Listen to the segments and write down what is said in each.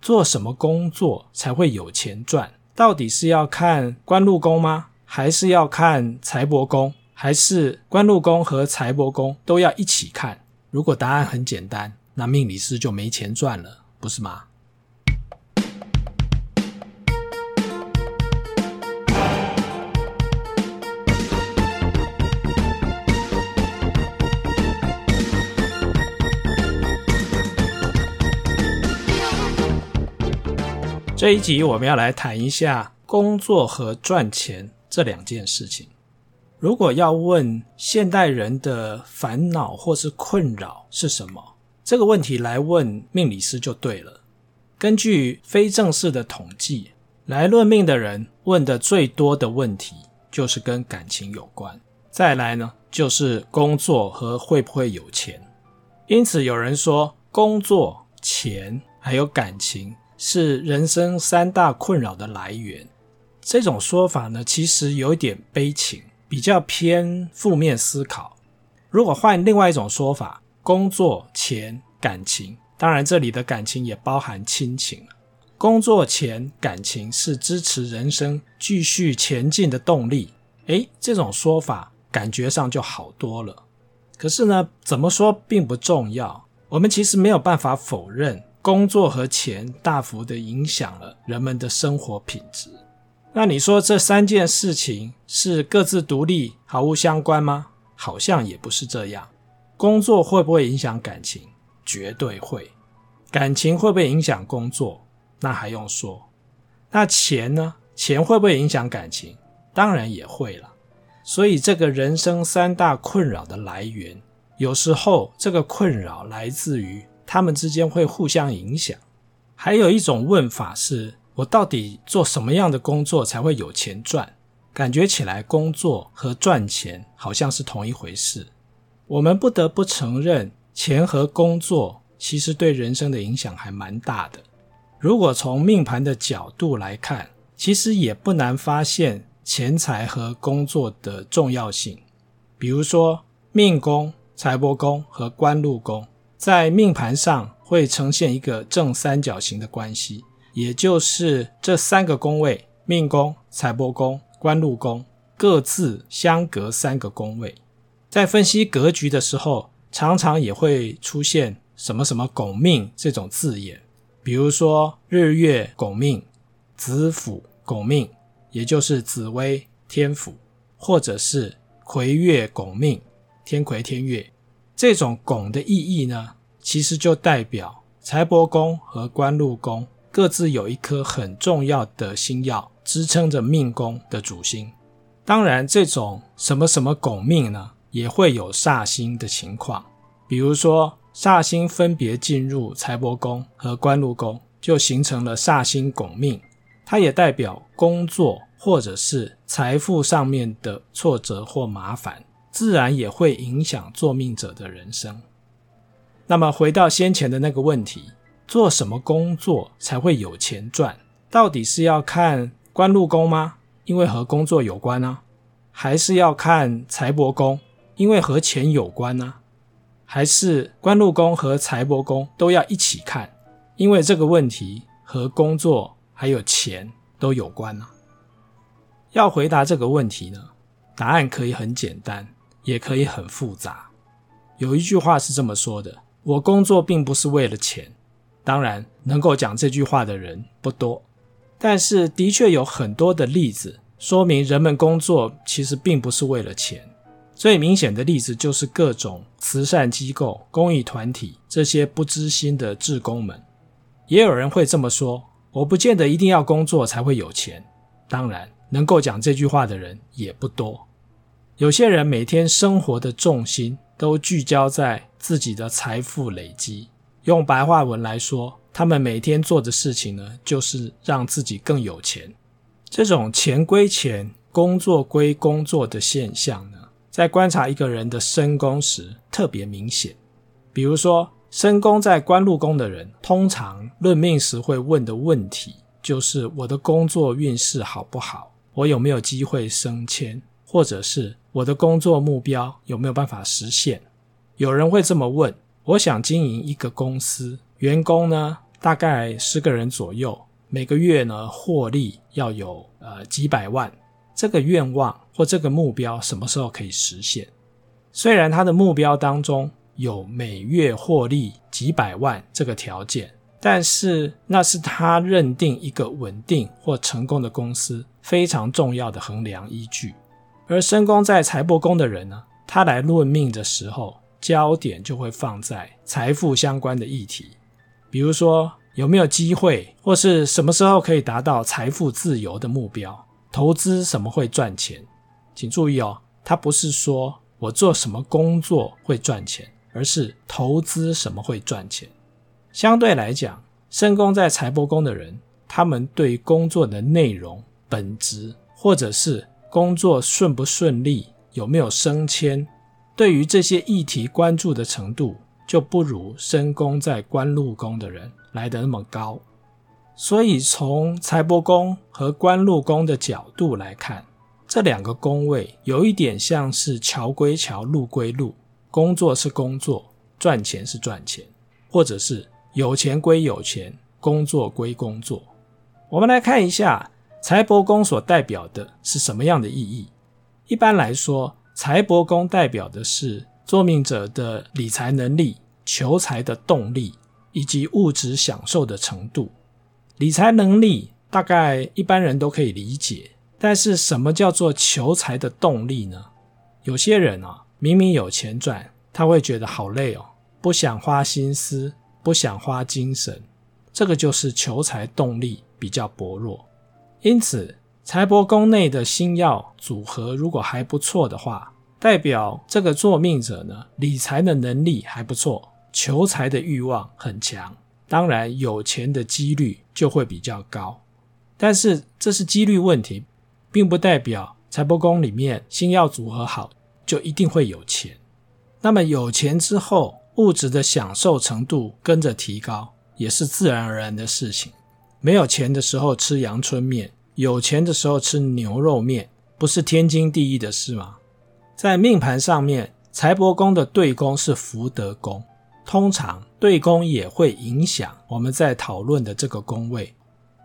做什么工作才会有钱赚？到底是要看官禄宫吗？还是要看财帛宫？还是官禄宫和财帛宫都要一起看？如果答案很简单，那命理师就没钱赚了，不是吗？这一集我们要来谈一下工作和赚钱这两件事情。如果要问现代人的烦恼或是困扰是什么，这个问题来问命理师就对了。根据非正式的统计，来论命的人问的最多的问题就是跟感情有关。再来呢，就是工作和会不会有钱。因此有人说，工作、钱还有感情。是人生三大困扰的来源。这种说法呢，其实有一点悲情，比较偏负面思考。如果换另外一种说法，工作、钱、感情，当然这里的感情也包含亲情。工作、钱、感情是支持人生继续前进的动力。诶，这种说法感觉上就好多了。可是呢，怎么说并不重要。我们其实没有办法否认。工作和钱大幅地影响了人们的生活品质。那你说这三件事情是各自独立、毫无相关吗？好像也不是这样。工作会不会影响感情？绝对会。感情会不会影响工作？那还用说。那钱呢？钱会不会影响感情？当然也会了。所以这个人生三大困扰的来源，有时候这个困扰来自于。他们之间会互相影响。还有一种问法是：我到底做什么样的工作才会有钱赚？感觉起来，工作和赚钱好像是同一回事。我们不得不承认，钱和工作其实对人生的影响还蛮大的。如果从命盘的角度来看，其实也不难发现钱财和工作的重要性。比如说，命宫、财帛宫和官禄宫。在命盘上会呈现一个正三角形的关系，也就是这三个宫位——命宫、财帛宫、官禄宫，各自相隔三个宫位。在分析格局的时候，常常也会出现什么什么拱命这种字眼，比如说日月拱命、子府拱命，也就是紫微天府，或者是魁月拱命、天魁天月。这种拱的意义呢，其实就代表财帛宫和官禄宫各自有一颗很重要的星曜支撑着命宫的主星。当然，这种什么什么拱命呢，也会有煞星的情况。比如说，煞星分别进入财帛宫和官禄宫，就形成了煞星拱命。它也代表工作或者是财富上面的挫折或麻烦。自然也会影响作命者的人生。那么回到先前的那个问题，做什么工作才会有钱赚？到底是要看官禄宫吗？因为和工作有关呢？还是要看财帛宫？因为和钱有关呢？还是官禄宫和财帛宫都要一起看？因为这个问题和工作还有钱都有关呢？要回答这个问题呢，答案可以很简单。也可以很复杂。有一句话是这么说的：“我工作并不是为了钱。”当然，能够讲这句话的人不多，但是的确有很多的例子说明人们工作其实并不是为了钱。最明显的例子就是各种慈善机构、公益团体这些不知心的志工们。也有人会这么说：“我不见得一定要工作才会有钱。”当然，能够讲这句话的人也不多。有些人每天生活的重心都聚焦在自己的财富累积。用白话文来说，他们每天做的事情呢，就是让自己更有钱。这种钱归钱、工作归工作的现象呢，在观察一个人的身宫时特别明显。比如说，身宫在官禄宫的人，通常论命时会问的问题就是：我的工作运势好不好？我有没有机会升迁？或者是我的工作目标有没有办法实现？有人会这么问：我想经营一个公司，员工呢大概十个人左右，每个月呢获利要有呃几百万，这个愿望或这个目标什么时候可以实现？虽然他的目标当中有每月获利几百万这个条件，但是那是他认定一个稳定或成功的公司非常重要的衡量依据。而身宫在财帛宫的人呢，他来论命的时候，焦点就会放在财富相关的议题，比如说有没有机会，或是什么时候可以达到财富自由的目标，投资什么会赚钱。请注意哦，他不是说我做什么工作会赚钱，而是投资什么会赚钱。相对来讲，身宫在财帛宫的人，他们对工作的内容、本质，或者是工作顺不顺利，有没有升迁。对于这些议题关注的程度，就不如身宫在官禄宫的人来得那么高。所以从财帛宫和官禄宫的角度来看，这两个宫位有一点像是桥归桥，路归路，工作是工作，赚钱是赚钱，或者是有钱归有钱，工作归工作。我们来看一下财帛宫所代表的是什么样的意义。一般来说，财帛宫代表的是作命者的理财能力、求财的动力以及物质享受的程度。理财能力大概一般人都可以理解，但是什么叫做求财的动力呢？有些人啊，明明有钱赚，他会觉得好累哦，不想花心思，不想花精神，这个就是求财动力比较薄弱。因此，财帛宫内的星曜组合如果还不错的话，代表这个作命者呢，理财的能力还不错，求财的欲望很强，当然有钱的几率就会比较高。但是这是几率问题，并不代表财帛宫里面星曜组合好就一定会有钱。那么有钱之后，物质的享受程度跟着提高，也是自然而然的事情。没有钱的时候吃阳春面。有钱的时候吃牛肉面，不是天经地义的事吗？在命盘上面，财帛宫的对宫是福德宫，通常对宫也会影响我们在讨论的这个宫位。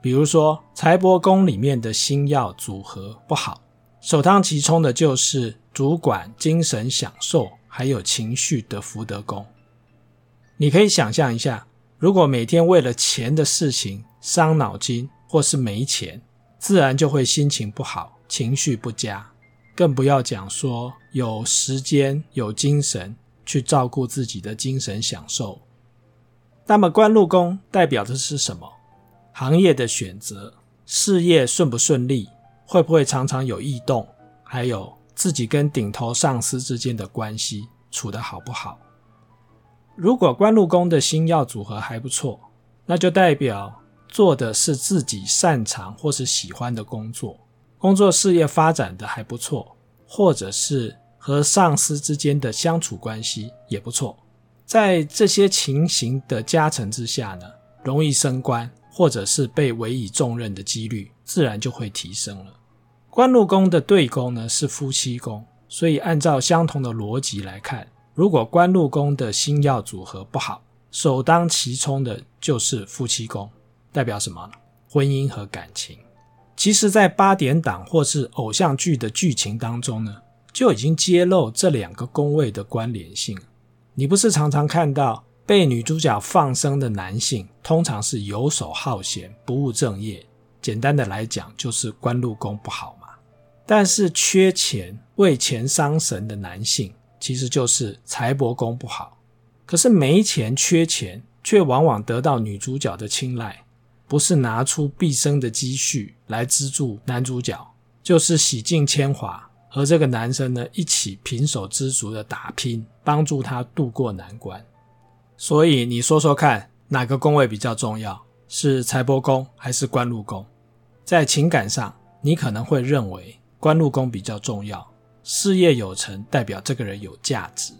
比如说，财帛宫里面的星曜组合不好，首当其冲的就是主管精神享受还有情绪的福德宫。你可以想象一下，如果每天为了钱的事情伤脑筋，或是没钱。自然就会心情不好，情绪不佳，更不要讲说有时间、有精神去照顾自己的精神享受。那么官禄宫代表的是什么？行业的选择，事业顺不顺利，会不会常常有异动，还有自己跟顶头上司之间的关系处得好不好？如果官禄宫的星曜组合还不错，那就代表。做的是自己擅长或是喜欢的工作，工作事业发展的还不错，或者是和上司之间的相处关系也不错。在这些情形的加成之下呢，容易升官，或者是被委以重任的几率自然就会提升了。官禄宫的对宫呢是夫妻宫，所以按照相同的逻辑来看，如果官禄宫的星曜组合不好，首当其冲的就是夫妻宫。代表什么呢？婚姻和感情。其实，在八点档或是偶像剧的剧情当中呢，就已经揭露这两个宫位的关联性。你不是常常看到被女主角放生的男性，通常是游手好闲、不务正业。简单的来讲，就是官禄宫不好嘛。但是缺钱、为钱伤神的男性，其实就是财帛宫不好。可是没钱、缺钱，却往往得到女主角的青睐。不是拿出毕生的积蓄来资助男主角，就是洗尽铅华和这个男生呢一起平手知足的打拼，帮助他渡过难关。所以你说说看，哪个宫位比较重要？是财帛宫还是官禄宫？在情感上，你可能会认为官禄宫比较重要，事业有成代表这个人有价值。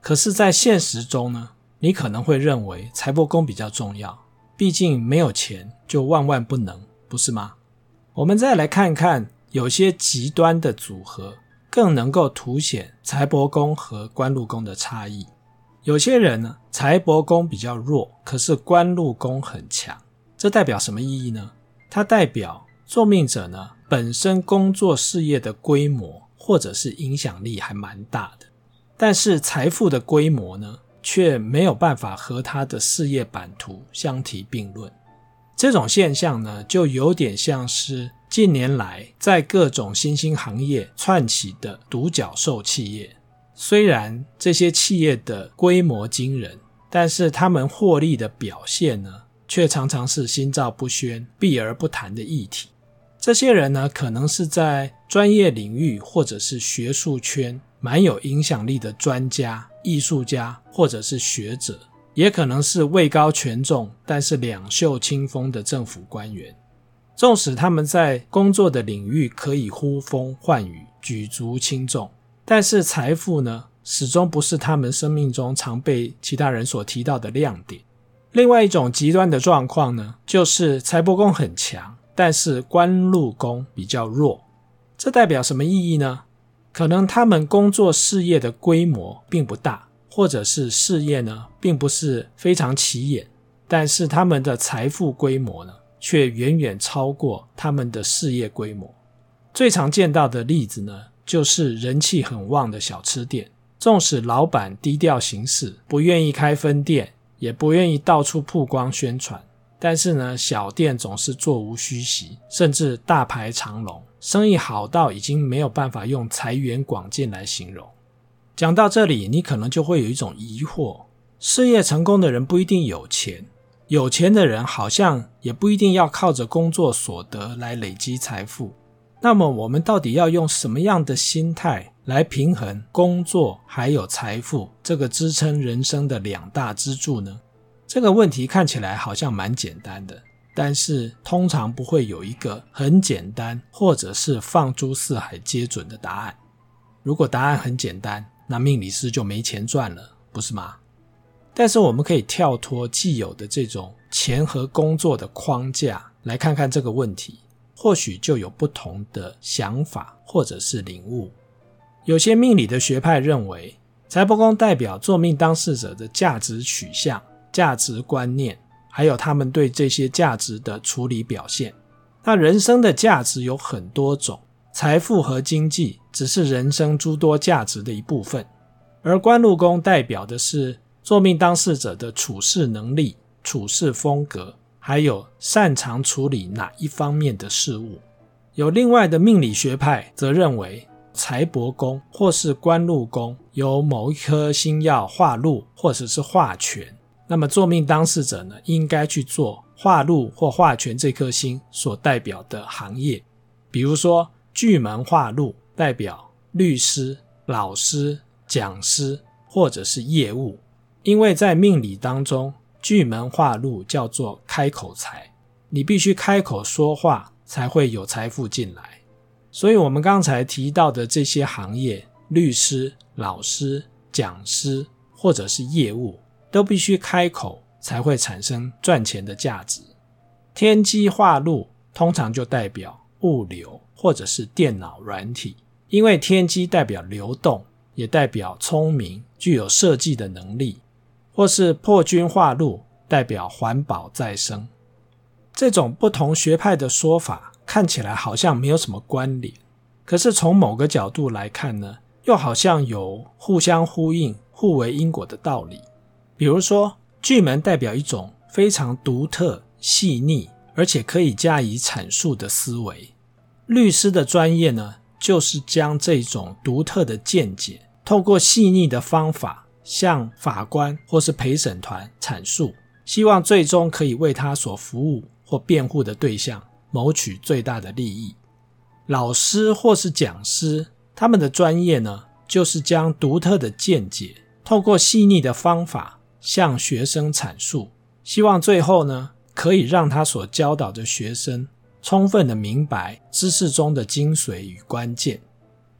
可是，在现实中呢，你可能会认为财帛宫比较重要。毕竟没有钱就万万不能，不是吗？我们再来看看，有些极端的组合更能够凸显财帛宫和官禄宫的差异。有些人呢，财帛宫比较弱，可是官禄宫很强，这代表什么意义呢？它代表作命者呢，本身工作事业的规模或者是影响力还蛮大的，但是财富的规模呢，却没有办法和他的事业版图相提并论。这种现象呢，就有点像是近年来在各种新兴行业窜起的独角兽企业。虽然这些企业的规模惊人，但是他们获利的表现呢，却常常是心照不宣、避而不谈的议题。这些人呢，可能是在专业领域或者是学术圈蛮有影响力的专家、艺术家或者是学者，也可能是位高权重但是两袖清风的政府官员。纵使他们在工作的领域可以呼风唤雨、举足轻重。但是财富呢，始终不是他们生命中常被其他人所提到的亮点。另外一种极端的状况呢，就是财帛宫很强，但是官禄宫比较弱。这代表什么意义呢？可能他们工作事业的规模并不大，或者是事业呢，并不是非常起眼，但是他们的财富规模呢，却远远超过他们的事业规模。最常见到的例子呢，就是人气很旺的小吃店，纵使老板低调行事，不愿意开分店，也不愿意到处曝光宣传，但是呢，小店总是座无虚席，甚至大排长龙，生意好到已经没有办法用财源广进来形容。讲到这里，你可能就会有一种疑惑：事业成功的人不一定有钱，有钱的人好像也不一定要靠着工作所得来累积财富。那么我们到底要用什么样的心态来平衡工作还有财富这个支撑人生的两大支柱呢？这个问题看起来好像蛮简单的，但是通常不会有一个很简单或者是放诸四海皆准的答案。如果答案很简单，那命理师就没钱赚了，不是吗？但是我们可以跳脱既有的这种钱和工作的框架，来看看这个问题。或许就有不同的想法或者是领悟。有些命理的学派认为，财帛宫代表作命当事者的价值取向、价值观念，还有他们对这些价值的处理表现。那人生的价值有很多种，财富和经济只是人生诸多价值的一部分。而官禄宫代表的是作命当事者的处事能力、处事风格。还有擅长处理哪一方面的事物？有另外的命理学派则认为，财帛宫或是官禄宫有某一颗星曜化禄或者是化权，那么作命当事者呢，应该去做化禄或化权这颗星所代表的行业，比如说巨门化禄代表律师、老师、讲师或者是业务，因为在命理当中。巨门化禄叫做开口财，你必须开口说话才会有财富进来。所以，我们刚才提到的这些行业，律师、老师、讲师或者是业务，都必须开口才会产生赚钱的价值。天机化禄通常就代表物流或者是电脑软体，因为天机代表流动，也代表聪明，具有设计的能力。或是破军化禄，代表环保再生。这种不同学派的说法看起来好像没有什么关联，可是从某个角度来看呢，又好像有互相呼应、互为因果的道理。比如说，巨门代表一种非常独特、细腻，而且可以加以阐述的思维。律师的专业呢，就是将这种独特的见解，透过细腻的方法。向法官或是陪审团阐述，希望最终可以为他所服务或辩护的对象谋取最大的利益。老师或是讲师，他们的专业呢，就是将独特的见解透过细腻的方法向学生阐述，希望最后呢，可以让他所教导的学生充分的明白知识中的精髓与关键。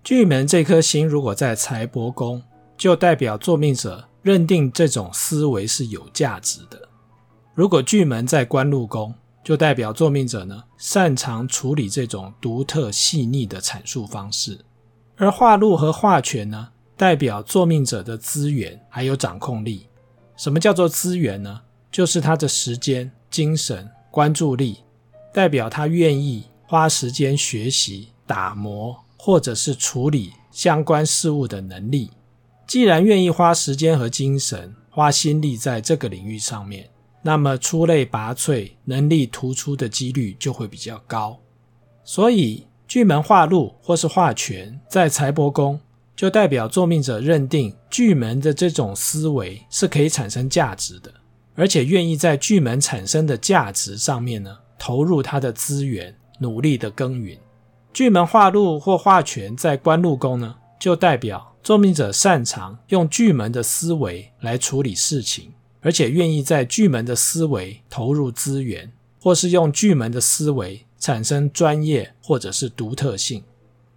巨门这颗星如果在财帛宫，就代表作命者认定这种思维是有价值的。如果巨门在官禄宫，就代表作命者呢，擅长处理这种独特细腻的阐述方式。而化禄和化权呢，代表作命者的资源还有掌控力。什么叫做资源呢？就是他的时间、精神、关注力，代表他愿意花时间学习、打磨或者是处理相关事物的能力。既然愿意花时间和精神、花心力在这个领域上面，那么出类拔萃、能力突出的几率就会比较高。所以，巨门化禄或是化权在财帛宫，就代表作命者认定巨门的这种思维是可以产生价值的，而且愿意在巨门产生的价值上面呢，投入他的资源，努力的耕耘。巨门化禄或化权在官禄宫呢，就代表作命者擅长用巨门的思维来处理事情，而且愿意在巨门的思维投入资源，或是用巨门的思维。产生专业或者是独特性，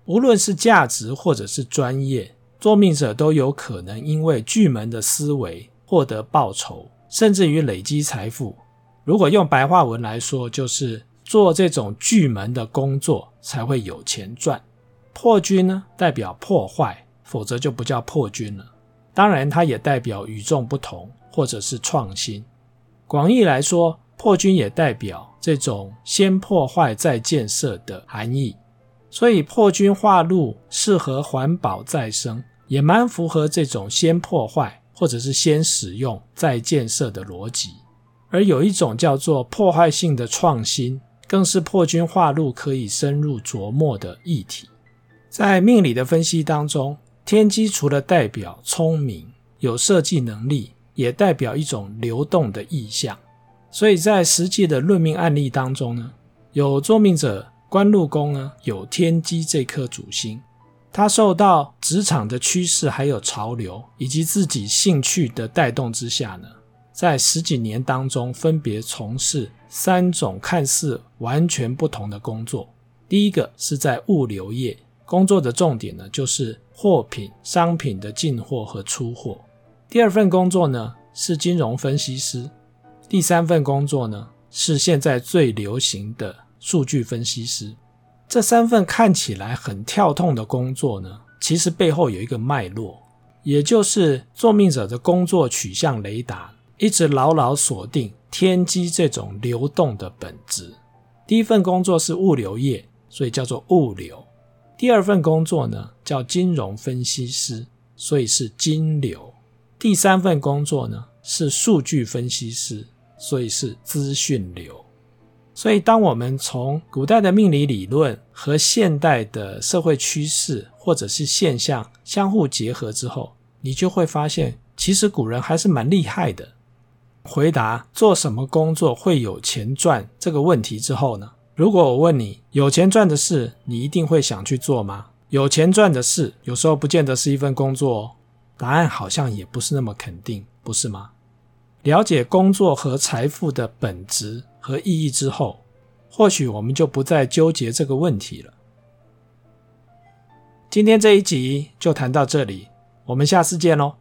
无论是价值或者是专业，作命者都有可能因为巨门的思维获得报酬，甚至于累积财富。如果用白话文来说，就是做这种巨门的工作才会有钱赚。破军呢，代表破坏，否则就不叫破军了。当然，它也代表与众不同或者是创新。广义来说，破军也代表。这种先破坏再建设的含义，所以破军化禄适合环保再生，也蛮符合这种先破坏或者是先使用再建设的逻辑。而有一种叫做破坏性的创新，更是破军化禄可以深入琢磨的议题。在命理的分析当中，天机除了代表聪明、有设计能力，也代表一种流动的意象。所以在实际的论命案例当中呢，有作命者官禄宫呢有天机这颗主星，他受到职场的趋势、还有潮流以及自己兴趣的带动之下呢，在十几年当中分别从事三种看似完全不同的工作。第一个是在物流业，工作的重点呢就是货品、商品的进货和出货。第二份工作呢是金融分析师。第三份工作呢，是现在最流行的数据分析师。这三份看起来很跳痛的工作呢，其实背后有一个脉络，也就是作命者的工作取向雷达一直牢牢锁定天机这种流动的本质。第一份工作是物流业，所以叫做物流；第二份工作呢，叫金融分析师，所以是金流；第三份工作呢，是数据分析师。所以是资讯流，所以当我们从古代的命理理论和现代的社会趋势或者是现象相互结合之后，你就会发现，其实古人还是蛮厉害的。回答做什么工作会有钱赚这个问题之后呢，如果我问你有钱赚的事，你一定会想去做吗？有钱赚的事，有时候不见得是一份工作哦。答案好像也不是那么肯定，不是吗？了解工作和财富的本质和意义之后，或许我们就不再纠结这个问题了。今天这一集就谈到这里，我们下次见喽。